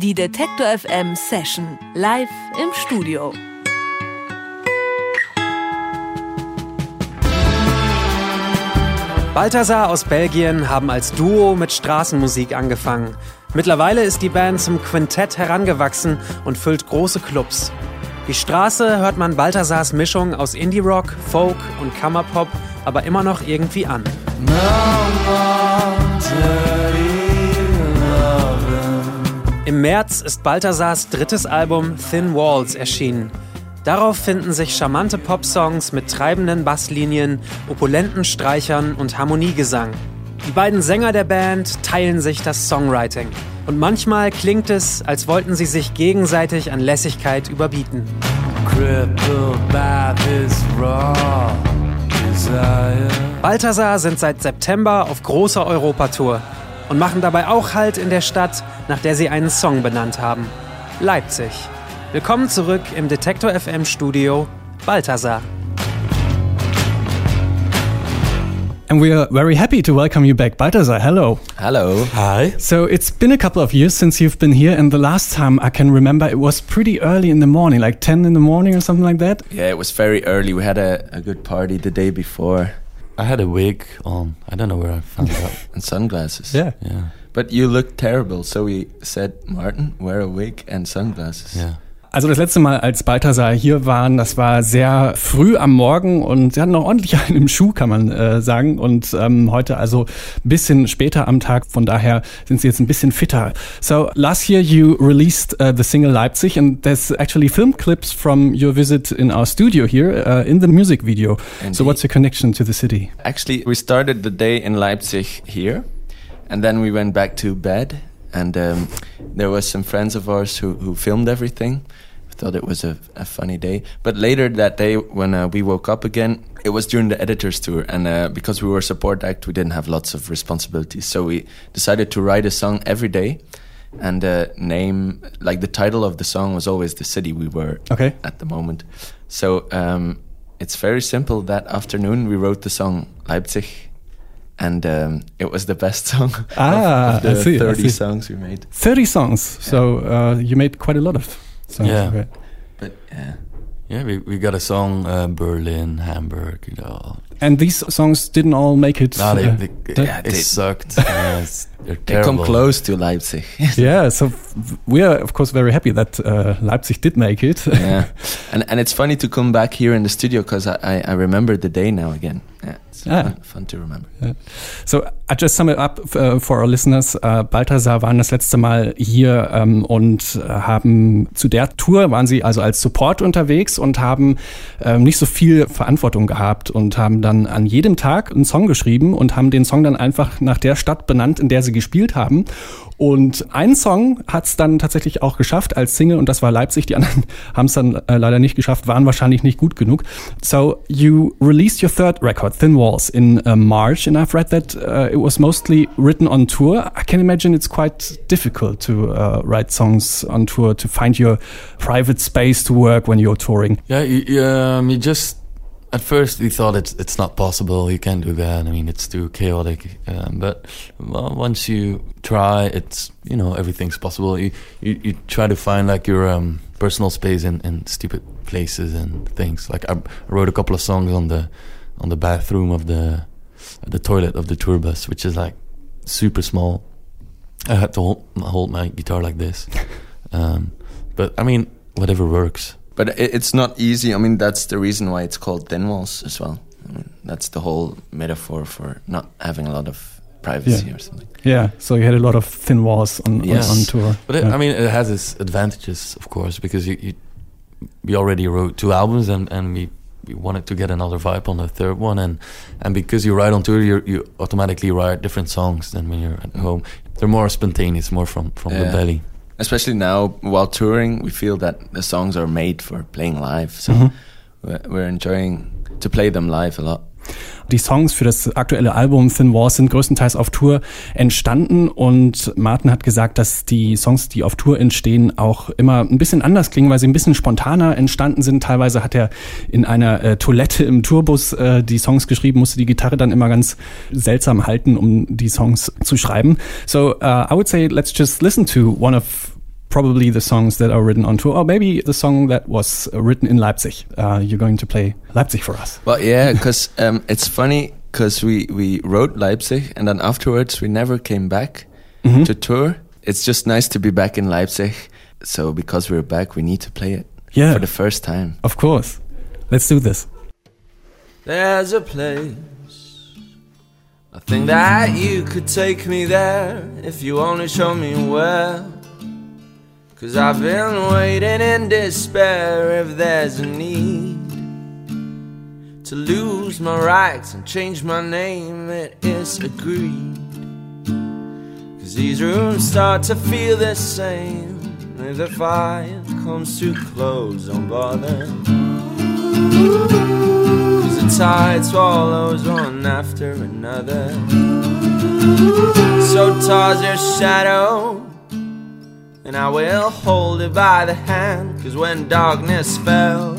Die Detektor FM Session live im Studio. Balthasar aus Belgien haben als Duo mit Straßenmusik angefangen. Mittlerweile ist die Band zum Quintett herangewachsen und füllt große Clubs. Die Straße hört man Balthasars Mischung aus Indie-Rock, Folk und Kammerpop aber immer noch irgendwie an. Im März ist Balthasars drittes Album Thin Walls erschienen. Darauf finden sich charmante Popsongs mit treibenden Basslinien, opulenten Streichern und Harmoniegesang. Die beiden Sänger der Band teilen sich das Songwriting. Und manchmal klingt es, als wollten sie sich gegenseitig an Lässigkeit überbieten. Balthasar sind seit September auf großer Europatour und machen dabei auch Halt in der Stadt, nach der sie einen Song benannt haben. Leipzig. Willkommen zurück im Detektor FM Studio Balthasar. And we are very happy to welcome you back, Balthasar. Hello. Hello. Hi. So it's been a couple of years since you've been here, and the last time I can remember it was pretty early in the morning, like 10 in the morning or something like that. Yeah, it was very early. We had a, a good party the day before. I had a wig on. I don't know where I found it and sunglasses. Yeah. Yeah. But you looked terrible, so we said, Martin, wear a wig and sunglasses. Yeah. Also das letzte Mal, als Balthasar hier waren, das war sehr früh am Morgen und sie hatten noch ordentlich einen im Schuh, kann man äh, sagen. Und ähm, heute also ein bisschen später am Tag, von daher sind sie jetzt ein bisschen fitter. So last year you released uh, the single Leipzig and there's actually film clips from your visit in our studio here uh, in the music video. Indeed. So what's your connection to the city? Actually, we started the day in Leipzig here, and then we went back to bed. And um, there was some friends of ours who, who filmed everything. Thought it was a, a funny day. But later that day, when uh, we woke up again, it was during the Editors' tour. And uh, because we were a support act, we didn't have lots of responsibilities. So we decided to write a song every day. And uh, name, like the title of the song was always the city we were Okay. at the moment. So um, it's very simple. That afternoon, we wrote the song Leipzig, and um, it was the best song of- Ah, of, the I see, I 30 see. songs we made. 30 songs. So uh, you made quite a lot of songs. Yeah. Okay. But yeah, Yeah, we, we got a song, uh, Berlin, Hamburg, you know. And these songs didn't all make it. No, they, uh, they, that- Yeah, they they- sucked. Yeah, they come close to Leipzig. yeah, so we are of course very happy that uh, Leipzig did make it. yeah, and and it's funny to come back here in the studio because I, I I remember the day now again. Yeah, it's Ah. fun, fun to remember. So I just sum it up uh, for our listeners. Uh, Balthasar waren das letzte Mal hier ähm, und äh, haben zu der Tour waren sie also als Support unterwegs und haben ähm, nicht so viel Verantwortung gehabt und haben dann an jedem Tag einen Song geschrieben und haben den Song dann einfach nach der Stadt benannt, in der sie gespielt haben. Und ein Song hat es dann tatsächlich auch geschafft als Single und das war Leipzig. Die anderen haben es dann äh, leider nicht geschafft, waren wahrscheinlich nicht gut genug. So you released your third record, Thin Walls, in uh, March, and I've read that uh, it was mostly written on tour. I can imagine it's quite difficult to uh, write songs on tour to find your private space to work when you're touring. Yeah, um, you just at first we thought it's it's not possible. You can't do that. I mean, it's too chaotic. Um, but well, once you try, it's you know everything's possible. You you, you try to find like your um, personal space in, in stupid places and things. Like I wrote a couple of songs on the on the bathroom of the the toilet of the tour bus, which is like super small. I had to hold, hold my guitar like this. Um, but I mean, whatever works. But it, it's not easy. I mean, that's the reason why it's called thin walls as well. I mean, that's the whole metaphor for not having a lot of privacy Yeah. or something. Yeah, so you had a lot of thin walls on, on- Yes. on, tour. But it, Yeah. I mean, it has its advantages, of course, because you, you we already wrote two albums, and, and we, we wanted to get another vibe on the third one, and and because you write on tour, you you automatically write different songs than when you're at home. They're more spontaneous, more from from the belly. Especially now, while touring, we feel that the songs are made for playing live. So Mhm. we're, we're enjoying to play them live a lot. Die Songs für das aktuelle Album Thin Walls sind größtenteils auf Tour entstanden und Martin hat gesagt, dass die Songs, die auf Tour entstehen, auch immer ein bisschen anders klingen, weil sie ein bisschen spontaner entstanden sind. Teilweise hat er in einer äh, Toilette im Tourbus äh, die Songs geschrieben, musste die Gitarre dann immer ganz seltsam halten, um die Songs zu schreiben. So uh, I would say let's just listen to one of probably the songs that are written on tour, or maybe the song that was written in Leipzig. Uh, you're going to play Leipzig for us. Well, yeah, because um, it's funny because we, we wrote Leipzig and then afterwards we never came back Mhm. to tour. It's just nice to be back in Leipzig. So because we're back, we need to play it Yeah, for the first time. of course. Let's do this. There's a place. I think that you could take me there if you only show me where. Cause I've been waiting in despair if there's a need to lose my rights and change my name. It is agreed. Cause these rooms start to feel the same. If the fire comes too close, don't bother. Cause the tide swallows one after another. So toss your shadow, and I will hold it by the hand. Cause when darkness fell,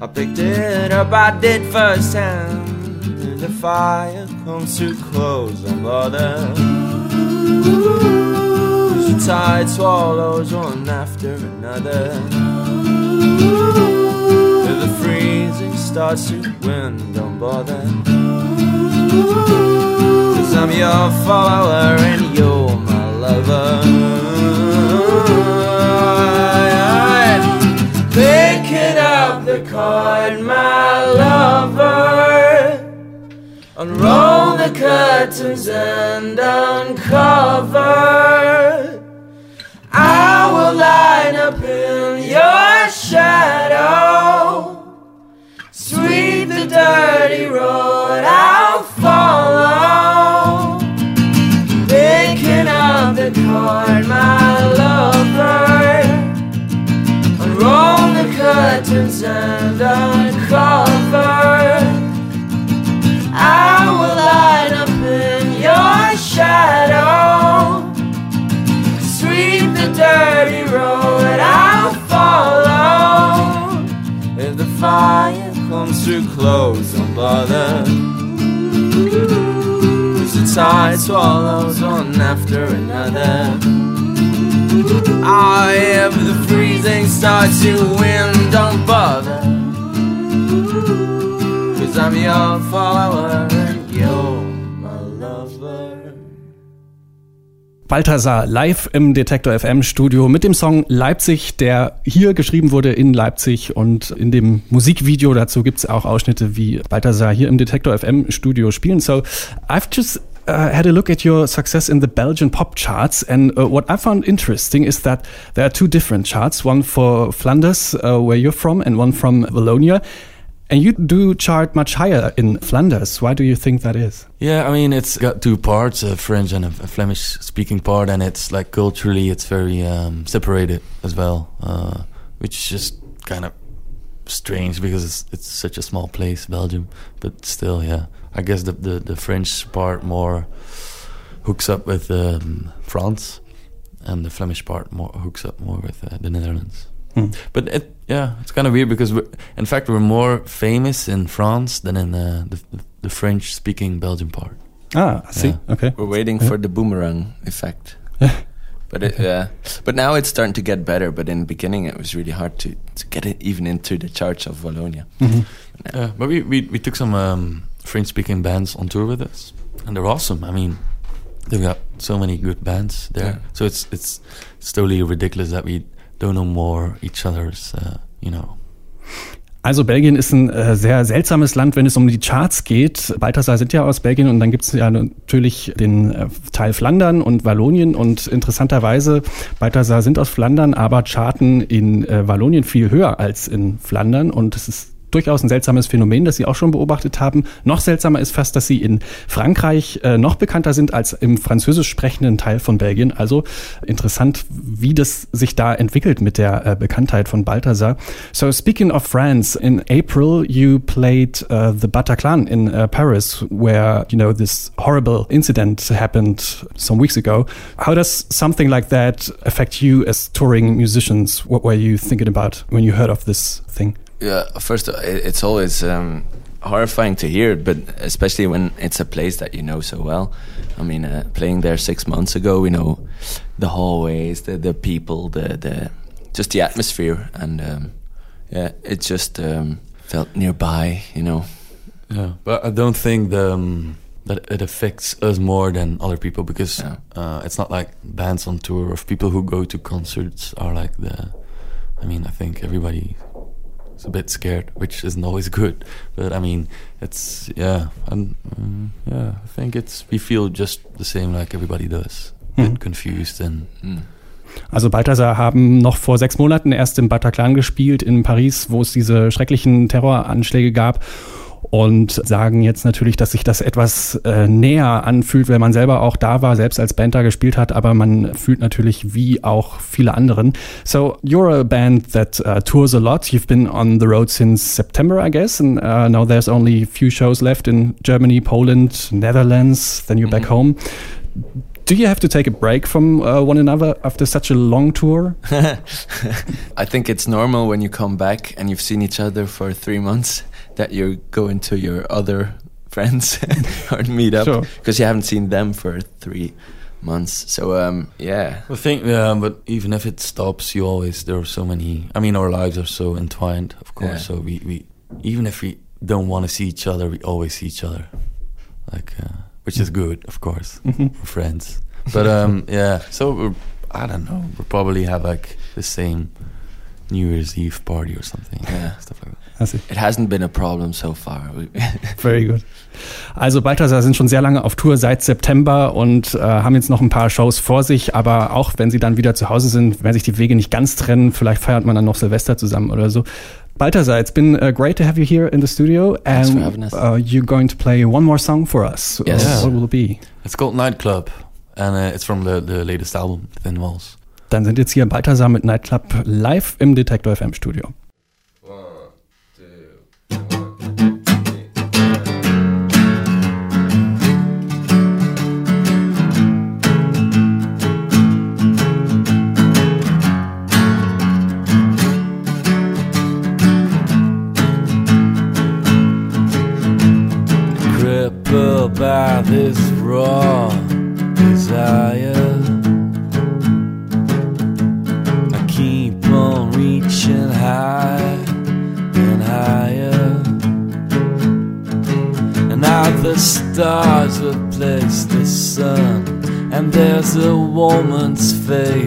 I picked it up, I did firsthand. If the fire comes too close, don't bother. Cause the tide swallows one after another. If the freezing starts to win, don't bother. Cause I'm your follower and you're my lover. Card, my lover. Unroll the curtains and uncover. I will line up in your shadow. Sweep the dirty road curtains and uncover. I will line up in your shadow. Sweep the dirty road I'll follow. If the fire comes too close, don't bother. Cause the tide swallows one after another. Ah, if the freezing starts to win, I'm your follower and you're my lover. Balthasar live im Detektor FM Studio mit dem Song Leipzig, der hier geschrieben wurde in Leipzig und in dem Musikvideo dazu gibt's auch Ausschnitte, wie Balthasar hier im Detektor FM Studio spielen. So, I've just uh, had a look at your success in the Belgian pop charts, and uh, what I found interesting is that there are two different charts, one for Flanders, uh, where you're from, and one from Wallonia. And you do chart much higher in Flanders. Why do you think that is? Yeah, I mean, it's got two parts, a French and a, Flemish speaking part, and it's like culturally, it's very um, separated as well, uh, which is just kind of strange because it's, it's such a small place, Belgium. But still, yeah, I guess the, the, the French part more hooks up with um, France, and the Flemish part more hooks up more with uh, the Netherlands. Hmm. But it, yeah, it's kind of weird because we're, in fact we're more famous in France than in uh, the, the French-speaking Belgian part. Ah, I see. Yeah. Okay. We're waiting Yeah. for the boomerang effect. but it, yeah, but now it's starting to get better. But in the beginning, it was really hard to, to get it even into the charts of Wallonia. Mhm. Yeah, but we, we, we took some um, French-speaking bands on tour with us, and they're awesome. I mean, they've got so many good bands there. Yeah. So it's it's it's totally ridiculous that we don't know more each other's, uh, you know. Also Belgien ist ein äh, sehr seltsames Land, wenn es um die Charts geht. Balthasar sind ja aus Belgien und dann gibt es ja natürlich den äh, Teil Flandern und Wallonien und interessanterweise, Balthasar sind aus Flandern, aber charten in äh, Wallonien viel höher als in Flandern und es ist durchaus ein seltsames Phänomen, das Sie auch schon beobachtet haben. Noch seltsamer ist fast, dass Sie in Frankreich äh, noch bekannter sind als im französisch sprechenden Teil von Belgien. Also interessant, wie das sich da entwickelt mit der äh, Bekanntheit von Balthasar. So speaking of France, in April you played uh, the Bataclan in uh, Paris, where you know this horrible incident happened some weeks ago. How does something like that affect you as touring musicians? What were you thinking about when you heard of this thing? Yeah, first, uh, it- it's always um, horrifying to hear but especially when it's a place that you know so well. I mean, uh, playing there six months ago, we know the hallways, the the people, the the just the atmosphere, and um, yeah, it just um, felt nearby, you know. Yeah, but I don't think the, um, that it affects us more than other people because Yeah. uh, it's not like bands on tour of people who go to concerts are like the. I mean, I think everybody is a bit scared, which isn't always good. But I mean, it's yeah, and um, yeah, I think it's we feel just the same like everybody does, a Mhm. bit confused and Mm. Also Balthasar haben noch vor sechs Monaten erst im Bataclan gespielt in Paris, wo es diese schrecklichen Terroranschläge gab und sagen jetzt natürlich, dass sich das etwas äh, näher anfühlt, weil man selber auch da war, selbst als Band da gespielt hat, aber man fühlt natürlich wie auch viele anderen. So you're a band that uh, tours a lot. You've been on the road since September, I guess, and uh, now there's only a few shows left in Germany, Poland, Netherlands, then you're back Mhm. home. Do you have to take a break from uh, one another after such a long tour? I think it's normal when you come back and you've seen each other for three months that you go into your other friends or meet up Sure. because you haven't seen them for three months. So um, yeah, I think, yeah, but even if it stops, you always there are so many. I mean, our lives are so entwined, of course. Yeah. So we, we even if we don't want to see each other, we always see each other, like uh, which is good, of course. Mhm. We're friends, but um, yeah. So we're, I don't know. We'll probably have like the same New Year's Eve party or something. Yeah. stuff like that. It hasn't been a problem so far. Very good. Also Balthasar sind schon sehr lange auf Tour seit September und äh, haben jetzt noch ein paar Shows vor sich, aber auch wenn sie dann wieder zu Hause sind, werden sich die Wege nicht ganz trennen, vielleicht feiert man dann noch Silvester zusammen oder so. Balthasar, it's been uh, great to have you here in the studio Thanks for and having us. uh, you're going to play one more song for us. Yes. Uh, what will it be? It's called Nightclub, and uh, it's from the the latest album, Thin Walls. Dann sind jetzt hier Balthasar mit Nightclub live im Detektor FM Studio.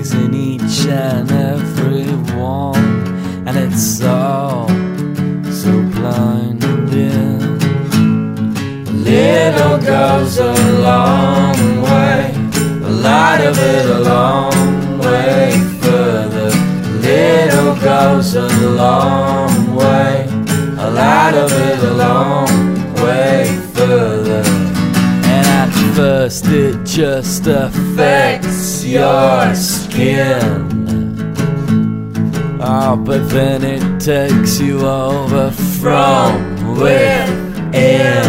Face in each and every one. And it's all so blinding. Little goes a long way, a lot of it a long way further. Little goes a long way, a lot of it a long way further. And at first it just affects your skin. Oh, but then it takes you over from within.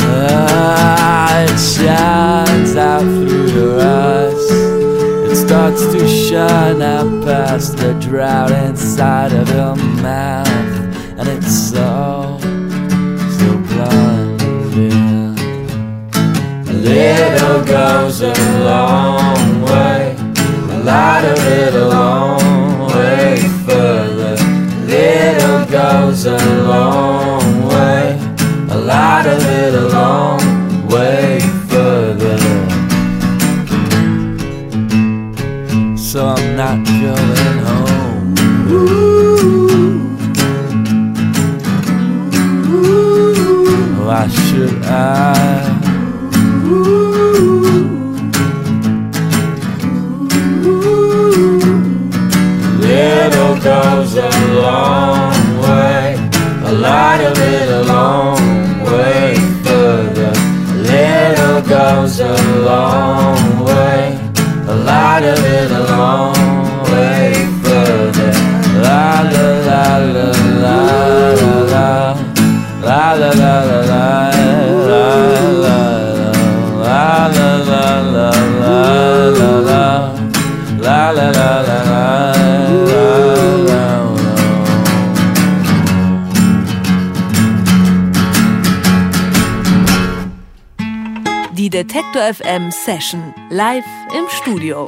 Ah, it shines out through your eyes. It starts to shine out past the drought inside of your mouth. And it's so, so blinding. Little goes a goes a long way. A lot of it a long way further. So I'm not going home. Why should I? FM Session live im Studio.